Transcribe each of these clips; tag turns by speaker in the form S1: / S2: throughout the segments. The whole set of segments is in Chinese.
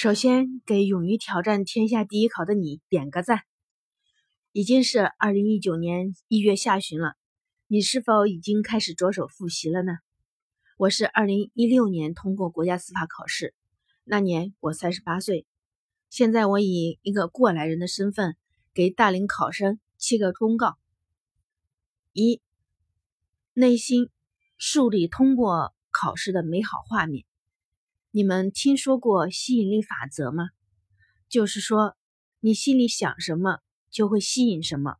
S1: 首先，给勇于挑战天下第一考的你点个赞。已经是二零一九年一月下旬了，你是否已经开始着手复习了呢？我是二零一六年通过国家司法考试，那年我三十八岁。现在我以一个过来人的身份，给大龄考生七个忠告：一、内心树立通过考试的美好画面。你们听说过吸引力法则吗？就是说，你心里想什么，就会吸引什么。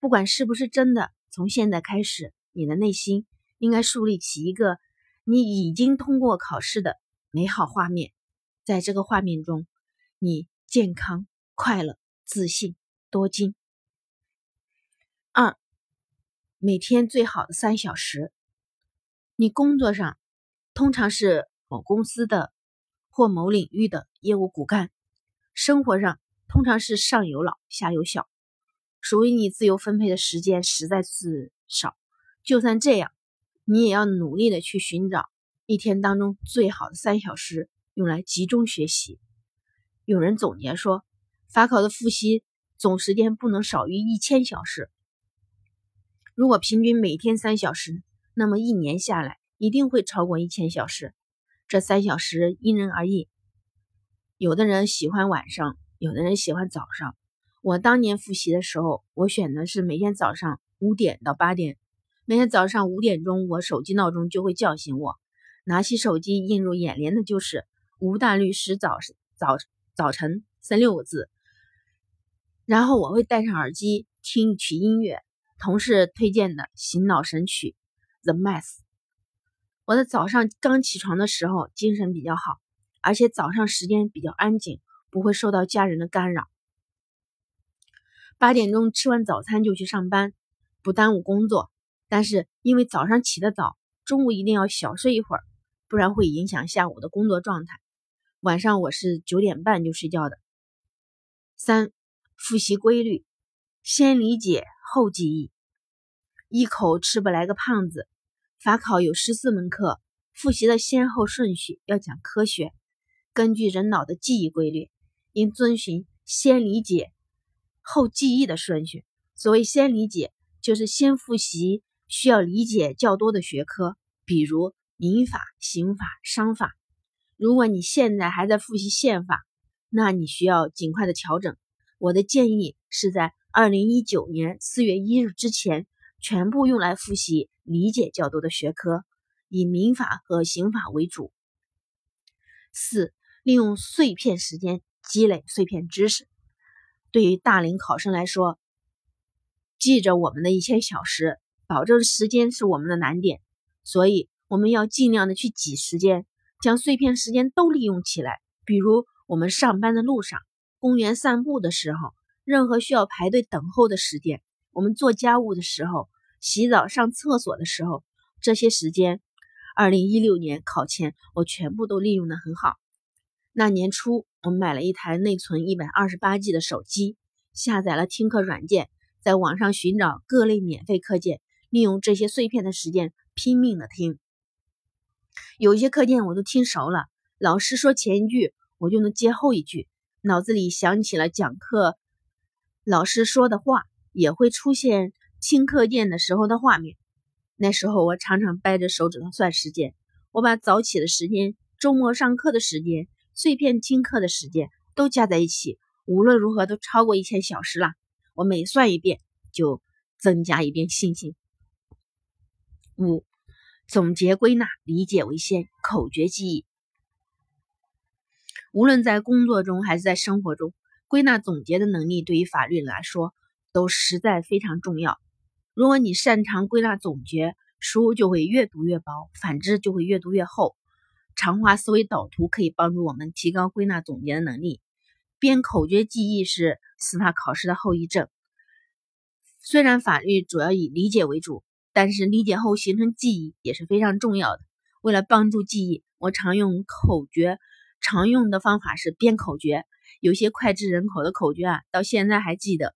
S1: 不管是不是真的，从现在开始，你的内心应该树立起一个。你已经通过考试的美好画面，在这个画面中，你健康、快乐、自信、多金。二，每天最好的三小时，你工作上通常是某公司的或某领域的业务骨干，生活上通常是上有老下有小，属于你自由分配的时间实在是少。就算这样。你也要努力的去寻找一天当中最好的三小时，用来集中学习。有人总结说，法考的复习总时间不能少于一千小时。如果平均每天三小时，那么一年下来一定会超过一千小时。这三小时因人而异，有的人喜欢晚上，有的人喜欢早上。我当年复习的时候，我选的是每天早上五点到八点。每天早上五点钟，我手机闹钟就会叫醒我。拿起手机，映入眼帘的就是“吴大律师早早早晨”三六个字。然后我会戴上耳机听一曲音乐，同事推荐的醒脑神曲《The Mass》。我在早上刚起床的时候，精神比较好，而且早上时间比较安静，不会受到家人的干扰。八点钟吃完早餐就去上班，不耽误工作。但是因为早上起得早，中午一定要小睡一会儿，不然会影响下午的工作状态。晚上我是九点半就睡觉的。三、复习规律，先理解后记忆，一口吃不来个胖子。法考有十四门课，复习的先后顺序要讲科学，根据人脑的记忆规律，应遵循先理解后记忆的顺序。所谓先理解，就是先复习。需要理解较多的学科，比如民法、刑法、商法。如果你现在还在复习宪法，那你需要尽快的调整。我的建议是在二零一九年四月一日之前，全部用来复习理解较多的学科，以民法和刑法为主。四、利用碎片时间积累碎片知识。对于大龄考生来说，记着我们的一些小时。保证时间是我们的难点，所以我们要尽量的去挤时间，将碎片时间都利用起来。比如我们上班的路上、公园散步的时候、任何需要排队等候的时间、我们做家务的时候、洗澡、上厕所的时候，这些时间，二零一六年考前我全部都利用的很好。那年初，我买了一台内存一百二十八 G 的手机，下载了听课软件，在网上寻找各类免费课件。利用这些碎片的时间拼命的听，有一些课件我都听熟了，老师说前一句，我就能接后一句，脑子里想起了讲课老师说的话，也会出现听课件的时候的画面。那时候我常常掰着手指头算时间，我把早起的时间、周末上课的时间、碎片听课的时间都加在一起，无论如何都超过一千小时了。我每算一遍，就增加一遍信心。五、总结归纳，理解为先，口诀记忆。无论在工作中还是在生活中，归纳总结的能力对于法律来说都实在非常重要。如果你擅长归纳总结，书就会越读越薄；反之，就会越读越厚。长话思维导图可以帮助我们提高归纳总结的能力。编口诀记忆是司法考试的后遗症。虽然法律主要以理解为主。但是理解后形成记忆也是非常重要的。为了帮助记忆，我常用口诀，常用的方法是编口诀。有些脍炙人口的口诀啊，到现在还记得。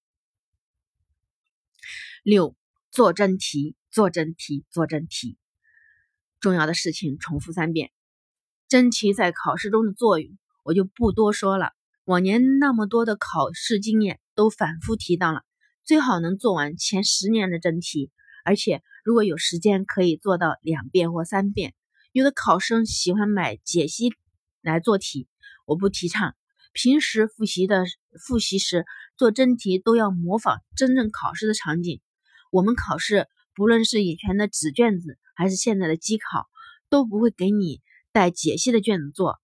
S1: 六，做真题，做真题，做真题。重要的事情重复三遍。真题在考试中的作用，我就不多说了。往年那么多的考试经验都反复提到了，最好能做完前十年的真题，而且如果有时间可以做到两遍或三遍。有的考生喜欢买解析来做题，我不提倡。平时复习的复习时做真题都要模仿真正考试的场景。我们考试不论是以前的纸卷子还是现在的机考，都不会给你带解析的卷子做，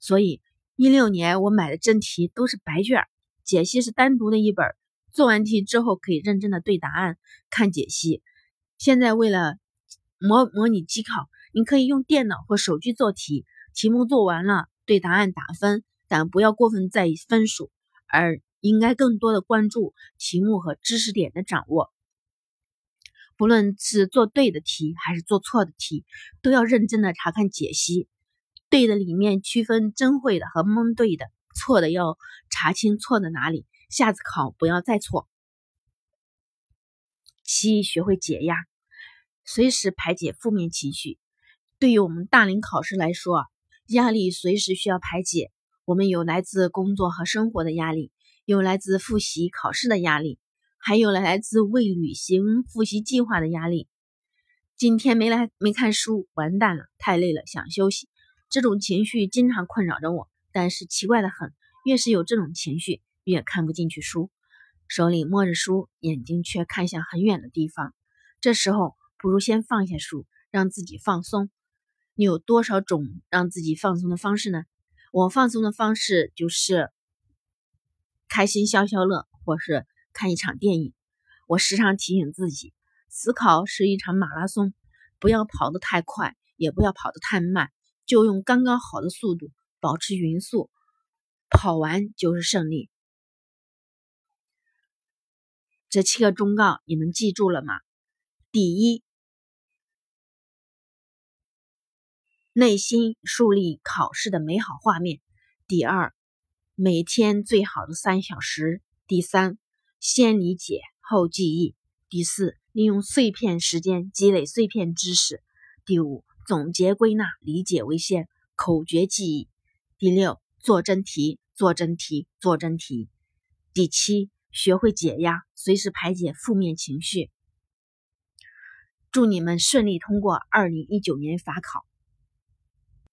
S1: 所以。一六年我买的真题都是白卷，解析是单独的一本。做完题之后可以认真的对答案、看解析。现在为了模模拟机考，你可以用电脑或手机做题，题目做完了对答案打分，但不要过分在意分数，而应该更多的关注题目和知识点的掌握。不论是做对的题还是做错的题，都要认真的查看解析。对的里面区分真会的和蒙对的，错的要查清错的哪里，下次考不要再错。七，学会解压，随时排解负面情绪。对于我们大龄考试来说，压力随时需要排解。我们有来自工作和生活的压力，有来自复习考试的压力，还有了来自未履行复习计划的压力。今天没来没看书，完蛋了，太累了，想休息。这种情绪经常困扰着我，但是奇怪的很，越是有这种情绪，越看不进去书，手里摸着书，眼睛却看向很远的地方。这时候，不如先放下书，让自己放松。你有多少种让自己放松的方式呢？我放松的方式就是开心消消乐，或是看一场电影。我时常提醒自己，思考是一场马拉松，不要跑得太快，也不要跑得太慢。就用刚刚好的速度，保持匀速，跑完就是胜利。这七个忠告你们记住了吗？第一，内心树立考试的美好画面；第二，每天最好的三小时；第三，先理解后记忆；第四，利用碎片时间积累碎片知识；第五。总结归纳，理解为先，口诀记忆。第六，做真题，做真题，做真题。第七，学会解压，随时排解负面情绪。祝你们顺利通过二零一九年法考。